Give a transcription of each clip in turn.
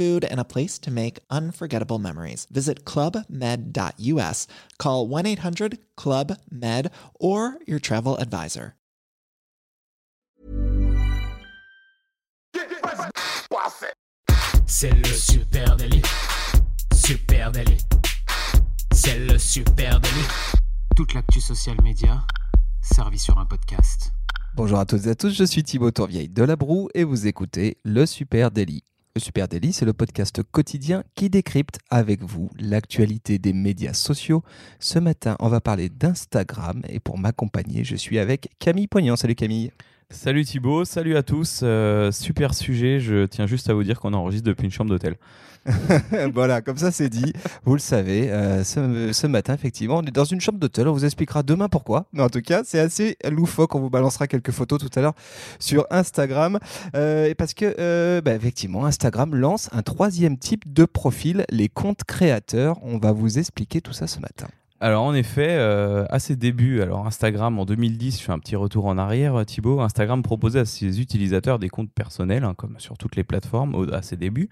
food, and a place to make unforgettable memories. Visit clubmed.us, call 1 800 Club Med, or your travel advisor. C'est le super délit. Super délit. C'est le super délit. Toute l'actu social média servie sur un podcast. Bonjour à toutes et à tous, je suis Thibaut Tourvieille de La Broue et vous écoutez Le Super Daily. Le Super Daily, c'est le podcast quotidien qui décrypte avec vous l'actualité des médias sociaux. Ce matin, on va parler d'Instagram et pour m'accompagner, je suis avec Camille Poignant. Salut Camille. Salut Thibaut, salut à tous. Euh, super sujet, je tiens juste à vous dire qu'on enregistre depuis une chambre d'hôtel. voilà, comme ça c'est dit. Vous le savez, euh, ce, matin, effectivement, on est dans une chambre d'hôtel. On vous expliquera demain pourquoi. Mais en tout cas, c'est assez loufoque. On vous balancera quelques photos tout à l'heure sur Instagram. Euh, parce que, bah, effectivement, Instagram lance un troisième type de profil, les comptes créateurs. On va vous expliquer tout ça ce matin. Alors en effet, euh, à ses débuts, alors Instagram en 2010, je fais un petit retour en arrière, euh, Thibaut, Instagram proposait à ses utilisateurs des comptes personnels, hein, comme sur toutes les plateformes au- à ses débuts.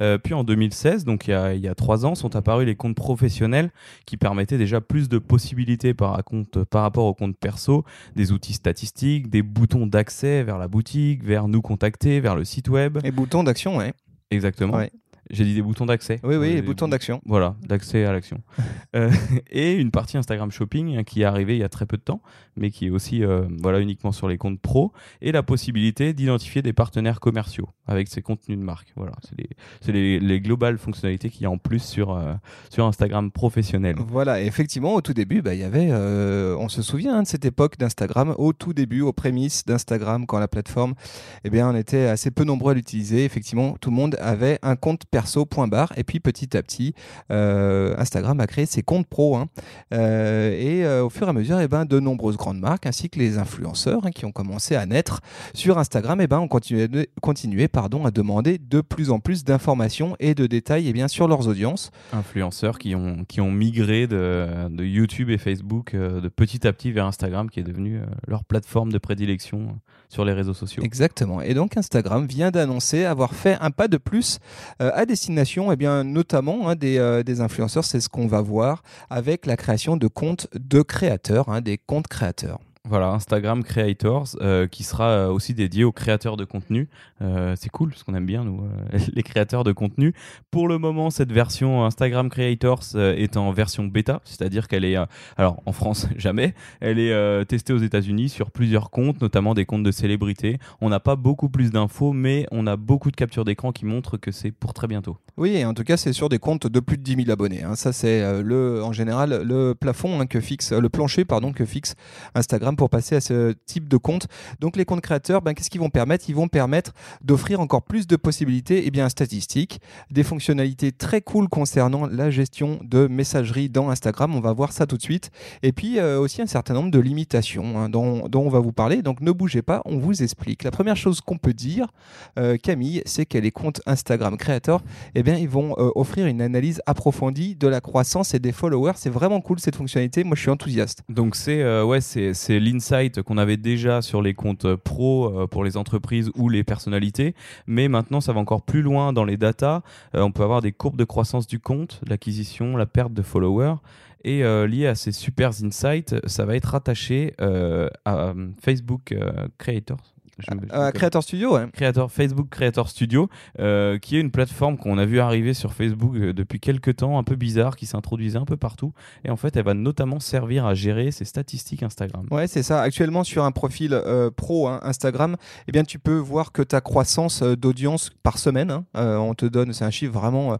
Euh, puis en 2016, donc il y, a, il y a trois ans, sont apparus les comptes professionnels qui permettaient déjà plus de possibilités par, à compte- par rapport aux comptes perso, des outils statistiques, des boutons d'accès vers la boutique, vers nous contacter, vers le site web. Et boutons d'action, ouais. Exactement. Ouais. J'ai dit des boutons d'accès. Oui, oui, Euh, les des boutons d'action. voilà, d'accès à l'action. Euh, et une partie Instagram Shopping hein, qui est arrivée il y a très peu de temps, mais qui est aussi euh, voilà, uniquement sur les comptes pro, et la possibilité d'identifier des partenaires commerciaux avec ces contenus de marque. Voilà, c'est les, les, les globales fonctionnalités qu'il y a en plus sur, euh, sur Instagram professionnel. Voilà, effectivement, au tout début, bah, il y avait, on se souvient hein, de cette époque d'Instagram, au tout début, aux prémices d'Instagram, quand la plateforme, eh bien, on était assez peu nombreux à l'utiliser. Effectivement, tout le monde avait un compte perso.bar, et puis petit à petit, euh, Instagram a créé ses comptes pro. hein. Euh, et euh, au fur et à mesure, eh ben, de nombreuses grandes marques, ainsi que les influenceurs hein, qui ont commencé à naître sur Instagram, eh ben, ont continué, à demander de plus en plus d'informations et de détails eh bien, sur leurs audiences. Influenceurs qui ont, qui ont migré de, de YouTube et Facebook de petit à petit vers Instagram, qui est devenu leur plateforme de prédilection sur les réseaux sociaux. Exactement. Et donc Instagram vient d'annoncer avoir fait un pas de plus euh, à destination, eh bien notamment hein, des, euh, des influenceurs. C'est ce qu'on va voir avec la création de comptes de créateurs, hein, des comptes créateurs. Voilà, Instagram Creators, euh, qui sera euh, aussi dédié aux créateurs de contenu. Euh, c'est cool, parce qu'on aime bien, nous, les créateurs de contenu. Pour le moment, cette version Instagram Creators est en version bêta, c'est-à-dire qu'elle est, alors en France, jamais, elle est testée aux États-Unis sur plusieurs comptes, notamment des comptes de célébrités. On n'a pas beaucoup plus d'infos, mais on a beaucoup de captures d'écran qui montrent que c'est pour très bientôt. Oui, en tout cas, c'est sur des comptes de plus de 10 000 abonnés. hein. Ça, c'est le, en général le plafond hein, que fixe, le plancher pardon que fixe Instagram pour passer à ce type de compte. Donc, les comptes créateurs, ben, qu'est-ce qu'ils vont permettre? Ils vont permettre d'offrir encore plus de possibilités, et bien statistiques, des fonctionnalités très cool concernant la gestion de messagerie dans Instagram. On va voir ça tout de suite. Et puis euh, aussi un certain nombre de limitations hein, dont, dont on va vous parler. Donc, ne bougez pas, on vous explique. La première chose qu'on peut dire, euh, Camille, c'est que les comptes Instagram créateurs eh bien, ils vont euh, offrir une analyse approfondie de la croissance et des followers. C'est vraiment cool cette fonctionnalité. Moi, je suis enthousiaste. Donc c'est ouais, c'est l'insight qu'on avait déjà sur les comptes euh, pro euh, pour les entreprises ou les personnalités, mais maintenant ça va encore plus loin dans les datas. Euh, on peut avoir des courbes de croissance du compte, l'acquisition, la perte de followers. Et lié à ces super insights, ça va être rattaché à Facebook Creators. Je Euh. Creator Studio, ouais. Creator, Facebook Creator Studio, euh, qui est une plateforme qu'on a vu arriver sur Facebook euh, depuis quelques temps, un peu bizarre, qui s'introduisait un peu partout. Et en fait, elle va notamment servir à gérer ses statistiques Instagram. Ouais, c'est ça. Actuellement, sur un profil euh, pro hein, Instagram, eh bien, tu peux voir que ta croissance euh, d'audience par semaine, hein, euh, on te donne, c'est un chiffre vraiment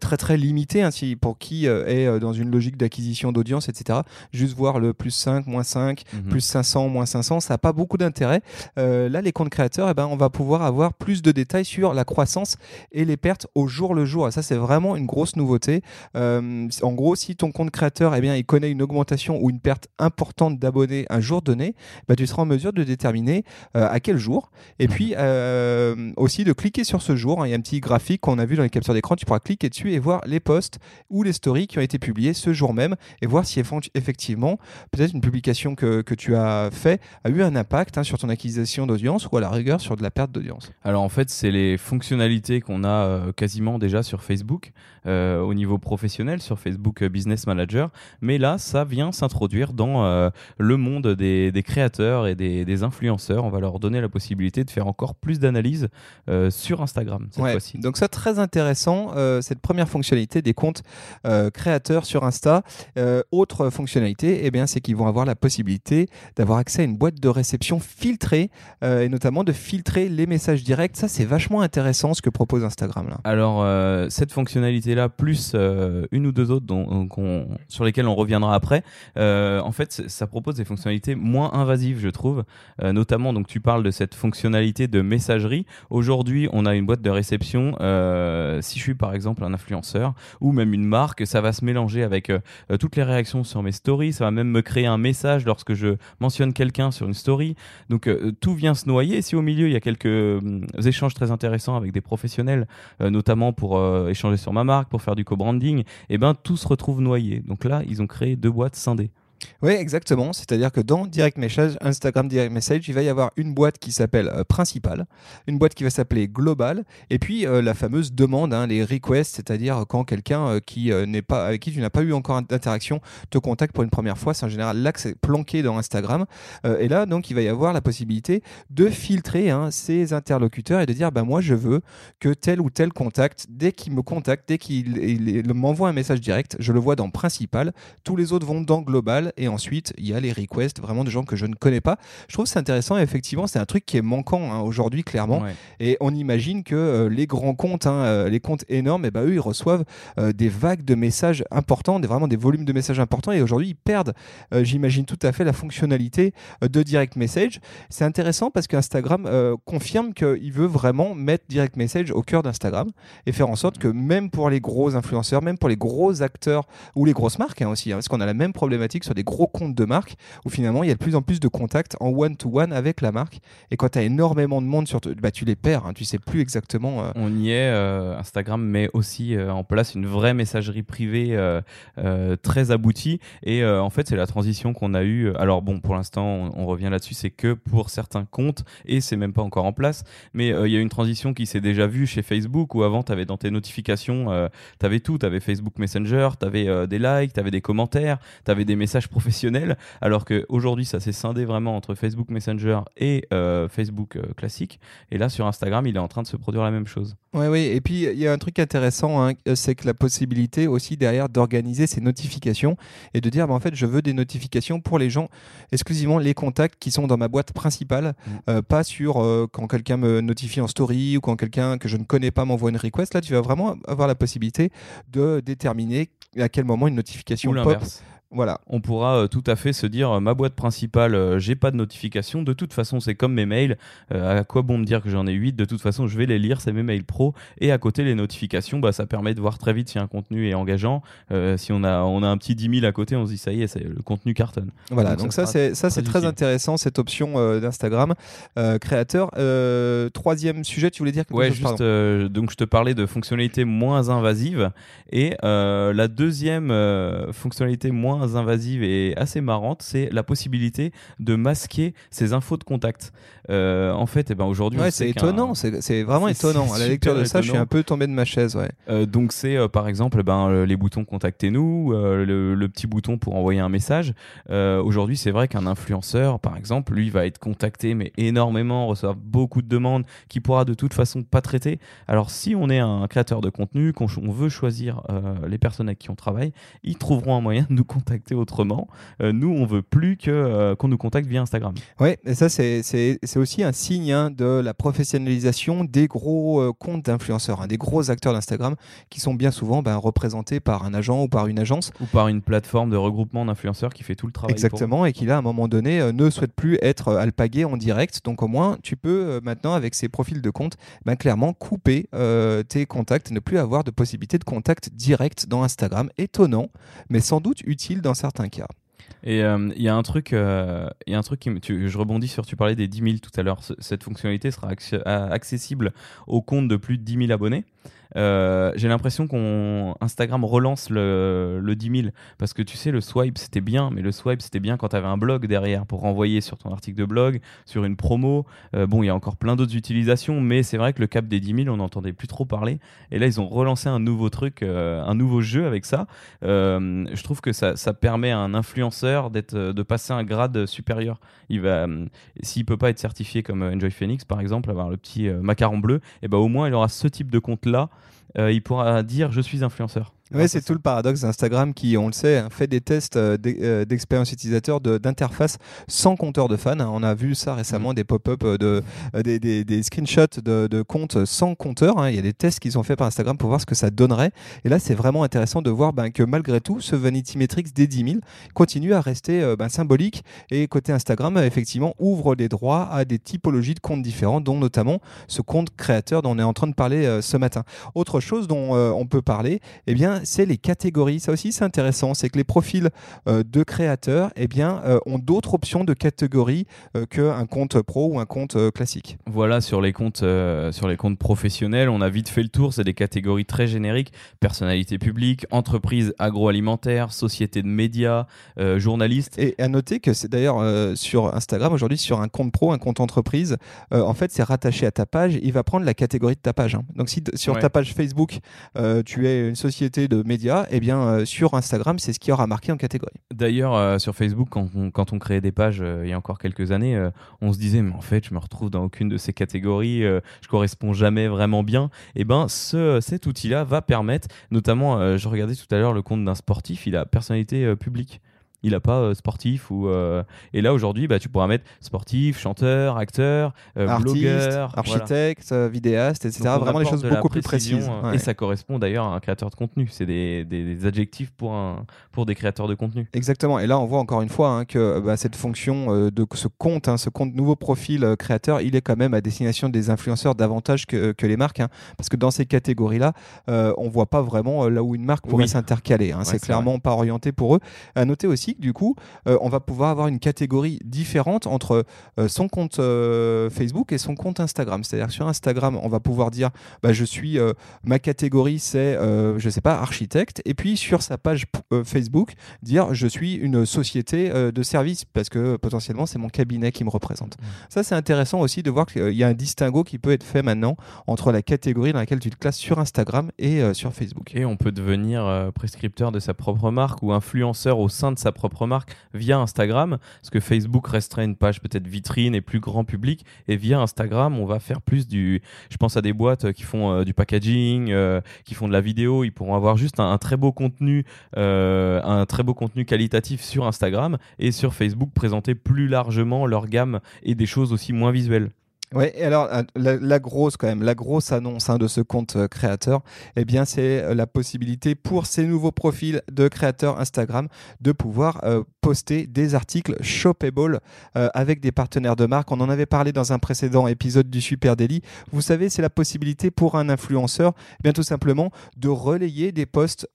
très très limité hein, si- pour qui est dans une logique d'acquisition d'audience, etc. Juste voir le plus 5, moins 5, Mhm. plus 500, moins 500, ça n'a pas beaucoup d'intérêt. Là, là, les comptes créateurs, eh ben, on va pouvoir avoir plus de détails sur la croissance et les pertes au jour le jour. Et ça, c'est vraiment une grosse nouveauté. Euh, en gros, si ton compte créateur, eh bien, il connaît une augmentation ou une perte importante d'abonnés un jour donné, bah, tu seras en mesure de déterminer euh, à quel jour. Et puis euh, aussi de cliquer sur ce jour. Hein. Il y a un petit graphique qu'on a vu dans les captures d'écran. Tu pourras cliquer dessus et voir les posts ou les stories qui ont été publiés ce jour même et voir si effectivement peut-être une publication que, que, tu as fait a eu un impact hein, sur ton acquisition d'audience ou à la rigueur sur de la perte d'audience. Alors en fait, c'est les fonctionnalités qu'on a euh, quasiment déjà sur Facebook euh, au niveau professionnel, sur Facebook Business Manager. Mais là, ça vient s'introduire dans euh, le monde des, des créateurs et des, des, influenceurs. On va leur donner la possibilité de faire encore plus d'analyse sur Instagram cette fois-ci. Donc ça, très intéressant, cette première fonctionnalité des comptes créateurs sur Insta. autre fonctionnalité, eh bien, c'est qu'ils vont avoir la possibilité d'avoir accès à une boîte de réception filtrée et notamment de filtrer les messages directs. Ça, c'est vachement intéressant ce que propose Instagram. Là. Alors, euh, cette fonctionnalité-là, plus euh, une ou deux autres dont, sur lesquelles on reviendra après, euh, en fait, ça propose des fonctionnalités moins invasives, je trouve. notamment, donc, tu parles de cette fonctionnalité de messagerie. Aujourd'hui, on a une boîte de réception. si je suis, par exemple, un influenceur ou même une marque, ça va se mélanger avec toutes les réactions sur mes stories. Ça va même me créer un message lorsque je mentionne quelqu'un sur une story. Donc, tout vient se noyer. Si au milieu, il y a quelques échanges très intéressants avec des professionnels, euh, notamment pour euh, échanger sur ma marque, pour faire du co-branding, et eh ben tout se retrouve noyé. Donc là, ils ont créé deux boîtes scindées. Oui, exactement. C'est-à-dire que dans Direct Message, Instagram Direct Message, il va y avoir une boîte qui s'appelle euh, principale, une boîte qui va s'appeler global, et puis euh, la fameuse demande, hein, les requests, c'est-à-dire quand quelqu'un euh, qui n'est pas avec qui tu n'as pas eu encore d'interaction te contacte pour une première fois. C'est en général c'est planqué dans Instagram. et là, donc, il va y avoir la possibilité de filtrer hein, ces interlocuteurs et de dire, bah moi, je veux que tel ou tel contact, dès qu'il me contacte, dès qu'il m'envoie un message direct, je le vois dans principal. Tous les autres vont dans global et ensuite, il y a les requests vraiment de gens que je ne connais pas. Je trouve c'est intéressant. Et effectivement, c'est un truc qui est manquant hein, aujourd'hui, clairement. Et on imagine que euh, les grands comptes, hein, euh, les comptes énormes, et eh ben, eux, ils reçoivent euh, des vagues de messages importants, des, vraiment des volumes de messages importants. Et aujourd'hui, ils perdent, j'imagine tout à fait, la fonctionnalité de direct message. C'est intéressant parce qu'Instagram confirme qu'il veut vraiment mettre direct message au cœur d'Instagram et faire en sorte que même pour les gros influenceurs, même pour les gros acteurs ou les grosses marques hein, aussi, parce qu'on a la même problématique sur des gros comptes de marque où finalement il y a de plus en plus de contacts en one-to-one avec la marque. Et quand tu as énormément de monde sur bah, tu les perds, hein, tu sais plus exactement. Euh, On y est. Euh, Instagram met aussi euh, en place une vraie messagerie privée très aboutie. Et en fait, c'est la transition qu'on a eue. Alors bon, pour l'instant, on, revient là-dessus, c'est que pour certains comptes et c'est même pas encore en place. Mais il y a une transition qui s'est déjà vue chez Facebook où avant, tu avais dans tes notifications, tu avais tout. Tu avais Facebook Messenger, tu avais des likes, tu avais des commentaires, tu avais des messages professionnel, alors qu'aujourd'hui, ça s'est scindé vraiment entre Facebook Messenger et euh, Facebook euh, classique. Et là, sur Instagram, il est en train de se produire la même chose. Oui, oui. Et puis, il y a un truc intéressant, hein, c'est que la possibilité aussi derrière d'organiser ces notifications et de dire, bah, en fait, je veux des notifications pour les gens, exclusivement les contacts qui sont dans ma boîte principale, mm. euh, pas sur quand quelqu'un me notifie en story ou quand quelqu'un que je ne connais pas m'envoie une request. Là, tu vas vraiment avoir la possibilité de déterminer à quel moment une notification pop voilà. On pourra euh, tout à fait se dire euh, ma boîte principale, euh, j'ai pas de notification. De toute façon, c'est comme mes mails. à quoi bon me dire que j'en ai 8 De toute façon, je vais les lire, c'est mes mails pro. Et à côté, les notifications, bah, ça permet de voir très vite si un contenu est engageant. si on a, on a un petit 10 000 à côté, on se dit ça y est, c'est, le contenu cartonne. Voilà, donc, ça, c'est, ça, c'est très intéressant, cette option d'Instagram créateur. troisième sujet, tu voulais dire quelque ouais, chose? juste, donc je te parlais de fonctionnalités moins invasives. Et la deuxième fonctionnalité moins invasive et assez marrante, c'est la possibilité de masquer ces infos de contact. Euh, en fait, et eh ben aujourd'hui, c'est étonnant, c'est vraiment étonnant. À la lecture de ça, je suis un peu tombé de ma chaise. Ouais. Euh, donc c'est euh, par exemple ben, les boutons contactez-nous, le, petit bouton pour envoyer un message. aujourd'hui, c'est vrai qu'un influenceur, par exemple, lui va être contacté mais énormément, recevoir beaucoup de demandes qui pourra de toute façon pas traiter. Alors si on est un créateur de contenu, qu'on veut choisir les personnes avec qui on travaille, ils trouveront un moyen de nous contacter autrement. Nous, on veut plus que qu'on nous contacte via Instagram. Oui, et ça, c'est aussi un signe hein, de la professionnalisation des gros euh, comptes d'influenceurs, hein, des gros acteurs d'Instagram qui sont bien souvent ben, représentés par un agent ou par une agence. Ou par une plateforme de regroupement d'influenceurs qui fait tout le travail. Exactement, et qui là, à un moment donné, euh, ne souhaite plus être euh, alpagué en direct. Donc au moins, tu peux maintenant, avec ces profils de compte, ben, clairement couper tes contacts, ne plus avoir de possibilité de contact direct dans Instagram. Étonnant, mais sans doute utile dans certains cas. Et euh, il y a un truc, euh, y a un truc qui je rebondis sur, tu parlais des 10 000 tout à l'heure. Cette fonctionnalité sera accessible aux comptes de plus de 10 000 abonnés. Euh, j'ai l'impression qu'on Instagram relance le, le 10 000 parce que tu sais le swipe c'était bien mais le swipe c'était bien quand tu avais un blog derrière pour renvoyer sur ton article de blog sur une promo. Euh, bon il y a encore plein d'autres utilisations mais c'est vrai que le cap des 10 000 on n'entendait plus trop parler. Et là ils ont relancé un nouveau truc euh, un nouveau jeu avec ça. Je trouve que ça, ça permet à un influenceur de passer un grade supérieur. Il va s'il peut pas être certifié comme Enjoy Phoenix par exemple avoir le petit macaron bleu et eh ben au moins il aura ce type de compte là il pourra dire je suis influenceur. Oui, c'est tout le paradoxe d'Instagram qui, on le sait, hein, fait des tests euh, euh, d'expérience utilisateur d'interface sans compteur de fans. On a vu ça récemment, mm. des pop-up, de, des, des, screenshots de, de, comptes sans compteur. Hein. Il y a des tests qu'ils ont fait par Instagram pour voir ce que ça donnerait. Et là, c'est vraiment intéressant de voir ben, que malgré tout, ce Vanity Metrics des 10 000 continue à rester ben, symbolique. Et côté Instagram, effectivement, ouvre les droits à des typologies de comptes différents, dont notamment ce compte créateur dont on est en train de parler ce matin. Autre chose dont on peut parler, eh bien, c'est les catégories. Ça aussi, c'est intéressant. C'est que les profils euh, de créateurs eh bien, euh, ont d'autres options de catégories euh, qu'un compte pro ou un compte classique. Voilà, sur les, comptes, sur les comptes professionnels, on a vite fait le tour. C'est des catégories très génériques personnalité publique, entreprise agroalimentaire, société de médias, journaliste. Et à noter que c'est d'ailleurs sur Instagram aujourd'hui, sur un compte pro, un compte entreprise, en fait, c'est rattaché à ta page. Il va prendre la catégorie de ta page. Hein. Donc, si sur ta page Facebook, tu es une société de médias, eh bien euh, sur Instagram, c'est ce qui aura marqué en catégorie. D'ailleurs, euh, sur Facebook, quand on, quand on, créait des pages euh, il y a encore quelques années, on se disait, mais en fait, je me retrouve dans aucune de ces catégories, je corresponds jamais vraiment bien. Et eh ben, ce, cet outil-là va permettre, notamment, je regardais tout à l'heure le compte d'un sportif, il a personnalité publique il n'a pas euh, sportif ou euh, et là aujourd'hui bah, tu pourras mettre sportif chanteur acteur euh, blogueur architecte vidéaste etc vraiment des choses beaucoup plus précises. et ça correspond d'ailleurs à un créateur de contenu. C'est des, des, adjectifs pour un pour des créateurs de contenu. Exactement. Et là on voit encore une fois hein, que bah, cette fonction de ce compte hein, ce compte nouveau profil créateur il est quand même à destination des influenceurs davantage que, que les marques hein, parce que dans ces catégories là on voit pas vraiment là où une marque pourrait s'intercaler c'est clairement pas orienté pour eux. À noter aussi du coup, euh, on va pouvoir avoir une catégorie différente entre euh, son compte euh, Facebook et son compte Instagram. C'est-à-dire sur Instagram, on va pouvoir dire bah, je suis ma catégorie c'est je sais pas architecte et puis sur sa page Facebook dire je suis une société de service parce que potentiellement c'est mon cabinet qui me représente. Mmh. Ça c'est intéressant aussi de voir qu'il y a un distinguo qui peut être fait maintenant entre la catégorie dans laquelle tu te classes sur Instagram et sur Facebook. Et on peut devenir prescripteur de sa propre marque ou influenceur au sein de sa propre marque via Instagram, parce que Facebook resterait une page peut-être vitrine et plus grand public, et via Instagram, on va faire plus du... Je pense à des boîtes qui font euh, du packaging, euh, qui font de la vidéo, ils pourront avoir juste un, très beau contenu, euh, un très beau contenu qualitatif sur Instagram, et sur Facebook présenter plus largement leur gamme et des choses aussi moins visuelles. Oui, et alors euh, la, grosse quand même, la grosse annonce hein, de ce compte euh, créateur, eh bien c'est euh, la possibilité pour ces nouveaux profils de créateurs Instagram de pouvoir poster des articles shoppable avec des partenaires de marque. On en avait parlé dans un précédent épisode du Super Daily. Vous savez, c'est la possibilité pour un influenceur, eh bien tout simplement, de relayer des posts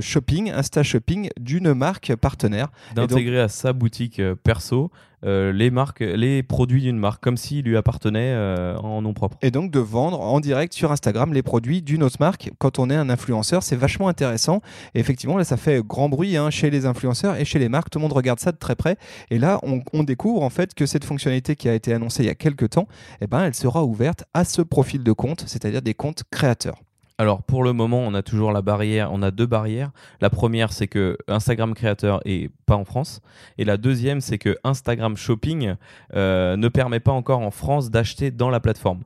shopping, Insta Shopping d'une marque partenaire. D'intégrer à sa boutique perso euh, les marques, les produits d'une marque, comme s'ils lui appartenaient euh, en nom propre. Et donc de vendre en direct sur Instagram les produits d'une autre marque quand on est un influenceur, c'est vachement intéressant. Et effectivement, là, ça fait grand bruit hein, chez les influenceurs et chez les marques. Tout le monde regarde ça de très près. Et là, on, découvre en fait que cette fonctionnalité qui a été annoncée il y a quelques temps, eh ben, elle sera ouverte à ce profil de compte, c'est-à-dire des comptes créateurs. Alors pour le moment, on a toujours la barrière, on a deux barrières. La première, c'est que Instagram créateur est pas en France, et la deuxième, c'est que Instagram Shopping euh, ne permet pas encore en France d'acheter dans la plateforme.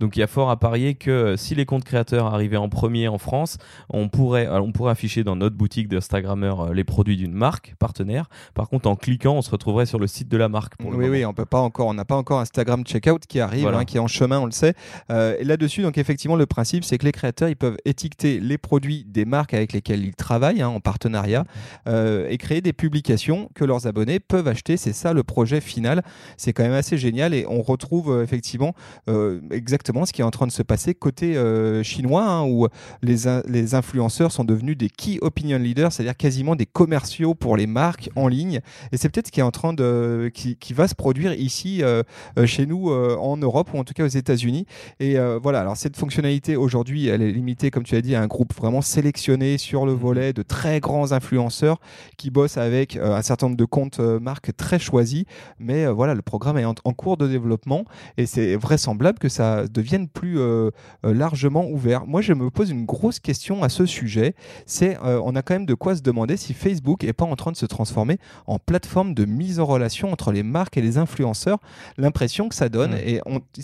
Donc il y a fort à parier que euh, si les comptes créateurs arrivaient en premier en France, on pourrait, on pourrait afficher dans notre boutique d'Instagrammeurs les produits d'une marque partenaire. Par contre, en cliquant, on se retrouverait sur le site de la marque. Pour le oui, moment. oui, on peut pas encore, on n'a pas encore Instagram Checkout qui arrive, Voilà. hein, qui est en chemin, on le sait. Euh, et là-dessus, donc effectivement, le principe, c'est que les créateurs, ils peuvent étiqueter les produits des marques avec lesquelles ils travaillent hein, en partenariat euh, et créer des publications que leurs abonnés peuvent acheter. C'est ça le projet final. C'est quand même assez génial et on retrouve euh, effectivement euh, exactement ce qui est en train de se passer côté euh, chinois, hein, où les, in- les influenceurs sont devenus des key opinion leaders, c'est-à-dire quasiment des commerciaux pour les marques en ligne. Et c'est peut-être ce qui est en train de, qui, qui va se produire ici euh, euh, chez nous euh, en Europe ou en tout cas aux États-Unis. Et voilà, alors cette fonctionnalité aujourd'hui, elle est limitée, comme tu as dit, à un groupe vraiment sélectionné sur le volet de très grands influenceurs qui bossent avec un certain nombre de comptes marques très choisis. Mais voilà, le programme est en, en cours de développement et c'est vraisemblable que ça devienne plus euh, euh, largement ouvert. Moi, je me pose une grosse question à ce sujet. C'est, euh, on a quand même de quoi se demander si Facebook est pas en train de se transformer en plateforme de mise en relation entre les marques et les influenceurs. L'impression que ça donne, Mm. et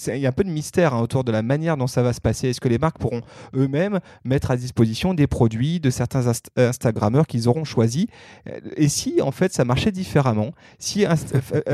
il y a un peu de mystère hein, autour de la manière dont ça va se passer. Est-ce que les marques pourront eux-mêmes mettre à disposition des produits de certains inst- Instagrammeurs qu'ils auront choisis? Et si en fait ça marchait différemment? Si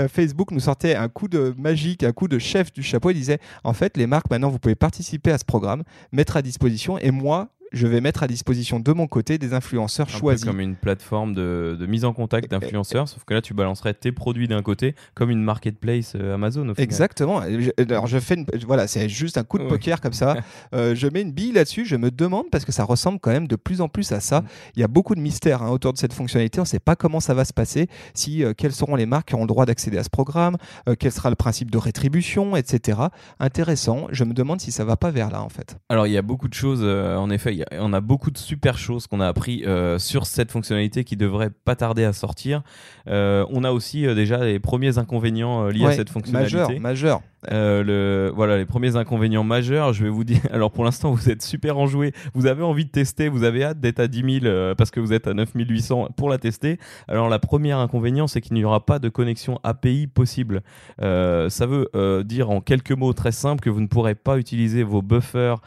Facebook nous sortait un coup de magique, un coup de chef du chapeau, il disait en fait les marques maintenant vous pouvez participer à ce programme, mettre à disposition, et moi je vais mettre à disposition de mon côté des influenceurs Un peu choisis. comme une plateforme de, de mise en contact d'influenceurs, sauf que là tu balancerais tes produits d'un côté comme une marketplace euh, Amazon au final. Exactement. Je- Alors je fais une, voilà, c'est juste un coup de Ouais. poker comme ça. Euh, je mets une bille là-dessus. Je me demande parce que ça ressemble quand même de plus en plus à ça. Mm. Il y a beaucoup de mystères hein, autour de cette fonctionnalité. On ne sait pas comment ça va se passer. Si euh, quelles seront les marques qui auront le droit d'accéder à ce programme, euh, quel sera le principe de rétribution, etc. Intéressant. Je me demande si ça va pas vers là en fait. Alors il y a beaucoup de choses, en effet, il y a- on a beaucoup de super choses qu'on a appris euh, sur cette fonctionnalité qui devrait pas tarder à sortir. Euh, on a aussi euh, déjà les premiers inconvénients liés à cette fonctionnalité. Majeur, majeur. Euh, voilà, les premiers inconvénients majeurs, je vais vous dire. Alors pour l'instant, vous êtes super enjoué. Vous avez envie de tester, vous avez hâte d'être à 10 000 euh, parce que vous êtes à 9800 pour la tester. Alors la première inconvénient, c'est qu'il n'y aura pas de connexion API possible. Euh, ça veut euh, dire en quelques mots très simples que vous ne pourrez pas utiliser vos buffers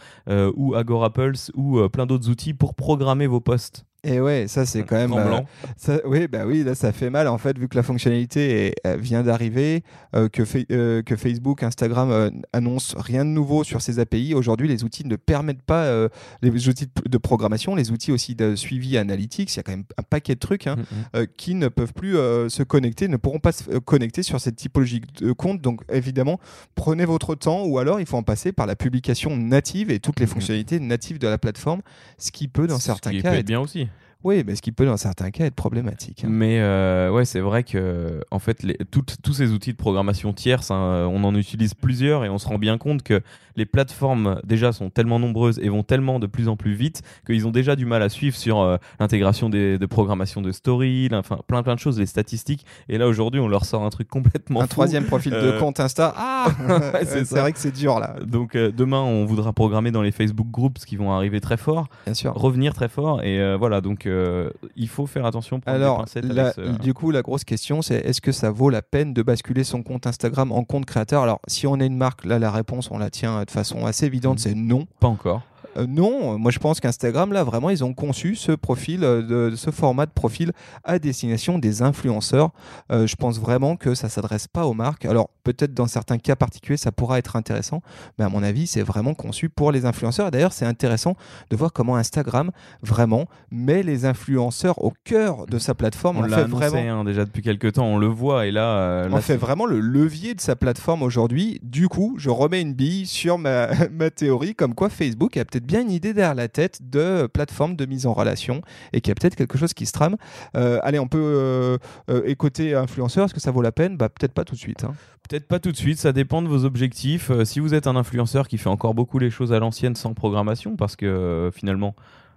ou Agora Pulse ou plein d'autres outils pour programmer vos posts. Et ouais, ça c'est quand même. euh. Ça- oui, bah oui, là ça fait mal en fait vu que la fonctionnalité est- euh, vient d'arriver, euh, que, euh, que Facebook, Instagram annoncent rien de nouveau sur ces API. Aujourd'hui, les outils ne permettent pas les outils de, de programmation, les outils aussi de suivi analytics. Il y a quand même un paquet de trucs hein, Mhm. euh, qui ne peuvent plus se connecter, ne pourront pas se connecter sur cette typologie de compte. Donc évidemment, prenez votre temps ou alors il faut en passer par la publication native et toutes les Mhm. fonctionnalités natives de la plateforme, ce qui peut dans Ce certains qui cas peut être bien aussi. Oui, mais ce qui peut dans certains cas être problématique. hein. Mais euh, ouais, c'est vrai que en fait, les, tous ces outils de programmation tierce, hein, on en utilise plusieurs et on se rend bien compte que les plateformes déjà sont tellement nombreuses et vont tellement de plus en plus vite qu'ils ont déjà du mal à suivre sur euh, l'intégration des, de programmation de story, enfin plein plein de choses, les statistiques. Et là aujourd'hui, on leur sort un truc complètement un fou. troisième profil de Euh, compte Insta. Ah Ouais, c'est vrai que c'est dur là, Donc euh, demain, on voudra programmer dans les Facebook groups qui vont arriver très fort, bien sûr. revenir très fort. Et voilà, donc euh, il faut faire attention. Alors, la- ce- du coup, la grosse question, c'est est-ce que ça vaut la peine de basculer son compte Instagram en compte créateur? Alors, si on est une marque, là, la réponse, on la tient de façon assez évidente, Mhm. c'est non. pas encore. Euh, non, moi je pense qu'Instagram, là, vraiment, ils ont conçu ce profil, euh, de, ce format de profil à destination des influenceurs. Euh, je pense vraiment que ça s'adresse pas aux marques. Alors, peut-être dans certains cas particuliers, ça pourra être intéressant, mais à mon avis, c'est vraiment conçu pour les influenceurs. Et d'ailleurs, c'est intéressant de voir comment Instagram, vraiment, met les influenceurs au cœur de sa plateforme. On en l'a fait annoncé vraiment. hein, déjà depuis quelques temps, on le voit et là, euh, On fait vraiment le levier de sa plateforme aujourd'hui. Du coup, je remets une bille sur ma, ma théorie comme quoi Facebook a peut-être bien une idée derrière la tête de plateforme de mise en relation et qu'il y a peut-être quelque chose qui se trame. Euh, allez, on peut euh, euh, écouter influenceur. Est-ce que ça vaut la peine? Bah, Peut-être pas tout de suite. hein. peut-être pas tout de suite, ça dépend de vos objectifs. Si vous êtes un influenceur qui fait encore beaucoup les choses à l'ancienne sans programmation, parce que finalement,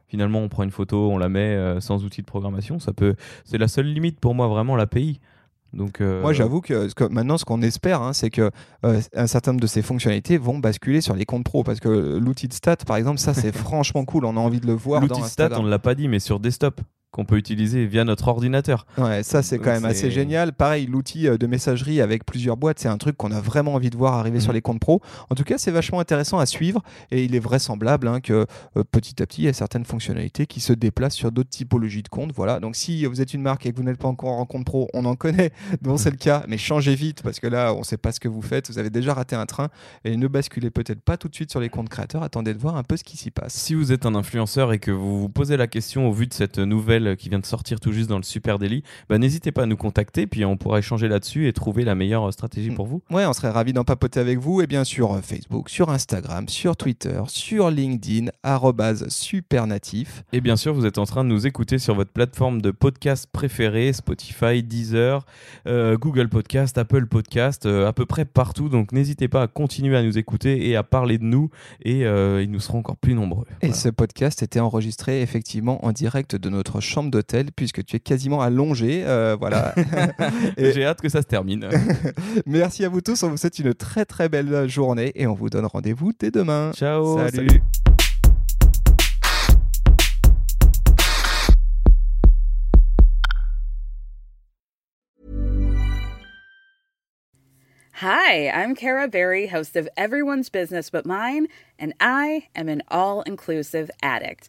finalement, on prend une photo, on la met sans outil de programmation, ça peut, c'est la seule limite pour moi vraiment l'API. Donc, euh, Moi, j'avoue que, ce que maintenant, ce qu'on espère, hein, c'est que euh, un certain nombre de ces fonctionnalités vont basculer sur les comptes pro. Parce que l'outil de stat, par exemple, ça, c'est franchement cool. On a envie de le voir dans l'outil stat, Instagram. on ne l'a pas dit, mais sur desktop. Qu'on peut utiliser via notre ordinateur. Ouais, ça c'est quand même assez génial. Pareil, l'outil euh, de messagerie avec plusieurs boîtes, c'est un truc qu'on a vraiment envie de voir arriver sur Mhm. les comptes pro. En tout cas, c'est vachement intéressant à suivre et il est vraisemblable hein, que euh, petit à petit, il y a certaines fonctionnalités qui se déplacent sur d'autres typologies de comptes. Voilà. Donc si vous êtes une marque et que vous n'êtes pas encore en compte pro, on en connaît, dont c'est le cas, mais changez vite parce que là, on ne sait pas ce que vous faites. Vous avez déjà raté un train et ne basculez peut-être pas tout de suite sur les comptes créateurs. Attendez de voir un peu ce qui s'y passe. Si vous êtes un influenceur et que vous vous posez la question au vu de cette nouvelle qui vient de sortir tout juste dans le Super Daily, bah, n'hésitez pas à nous contacter, puis on pourra échanger là-dessus et trouver la meilleure stratégie Mm. pour vous. Ouais, on serait ravis d'en papoter avec vous et bien sûr euh, Facebook, sur Instagram, sur Twitter, sur LinkedIn, supernatif. Et bien sûr, vous êtes en train de nous écouter sur votre plateforme de podcast préférée, Spotify, Deezer, euh, Google Podcast, Apple Podcast, euh, à peu près partout. Donc n'hésitez pas à continuer à nous écouter et à parler de nous, et euh, ils nous seront encore plus nombreux. Et Voilà. ce podcast était enregistré effectivement en direct de notre chambre d'hôtel puisque tu es quasiment allongé. euh, voilà. Et- J'ai hâte que ça se termine. Merci à vous tous. On vous souhaite une très très belle journée et on vous donne rendez-vous dès demain. Ciao. Salut. salut. Hi, I'm Kara Berry, host of Everyone's Business But Mine, and I am an all inclusive addict.